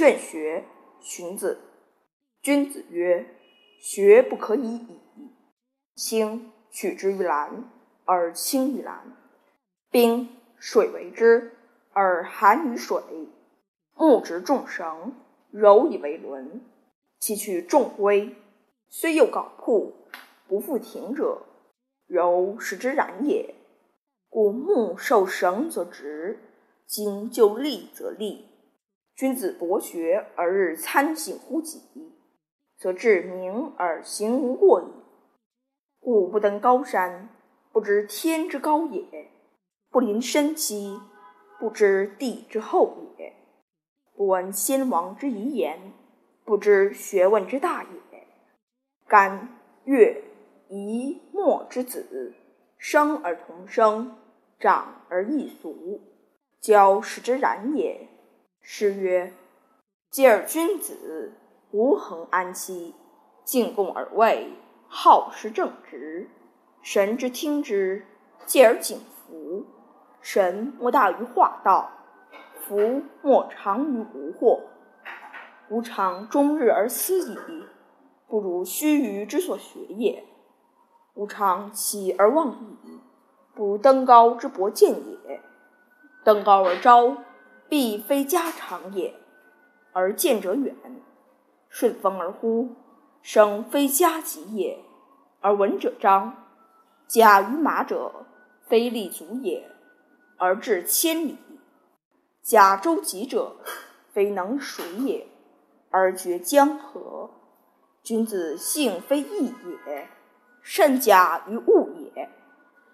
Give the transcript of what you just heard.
劝学，荀子。君子曰：“学不可以已。青，取之于蓝而清于蓝；冰，水为之而寒于水。木直众绳，柔以为轮。其取众规，虽有槁铺，不复挺者，柔使之然也。故木受绳则直，金就立则立。君子博学而日参省乎己，则至明而行无过矣。故不登高山，不知天之高也；不临深溪，不知地之厚也；不闻先王之遗言，不知学问之大也。干、越、夷、墨之子，生而同生，长而异俗，交使之然也。诗曰：“嗟尔君子，无恒安息，进贡而位，好施正直。神之听之，继而景服。神莫大于化道，福莫长于无惑。吾尝终日而思矣，不如须臾之所学也。吾尝起而望矣，不如登高之博见也。登高而招。”必非家常也，而见者远；顺风而呼，声非家疾也，而闻者彰。假于马者，非立足也，而至千里；驾舟楫者，非能水也，而绝江河。君子性非异也，善假于物也。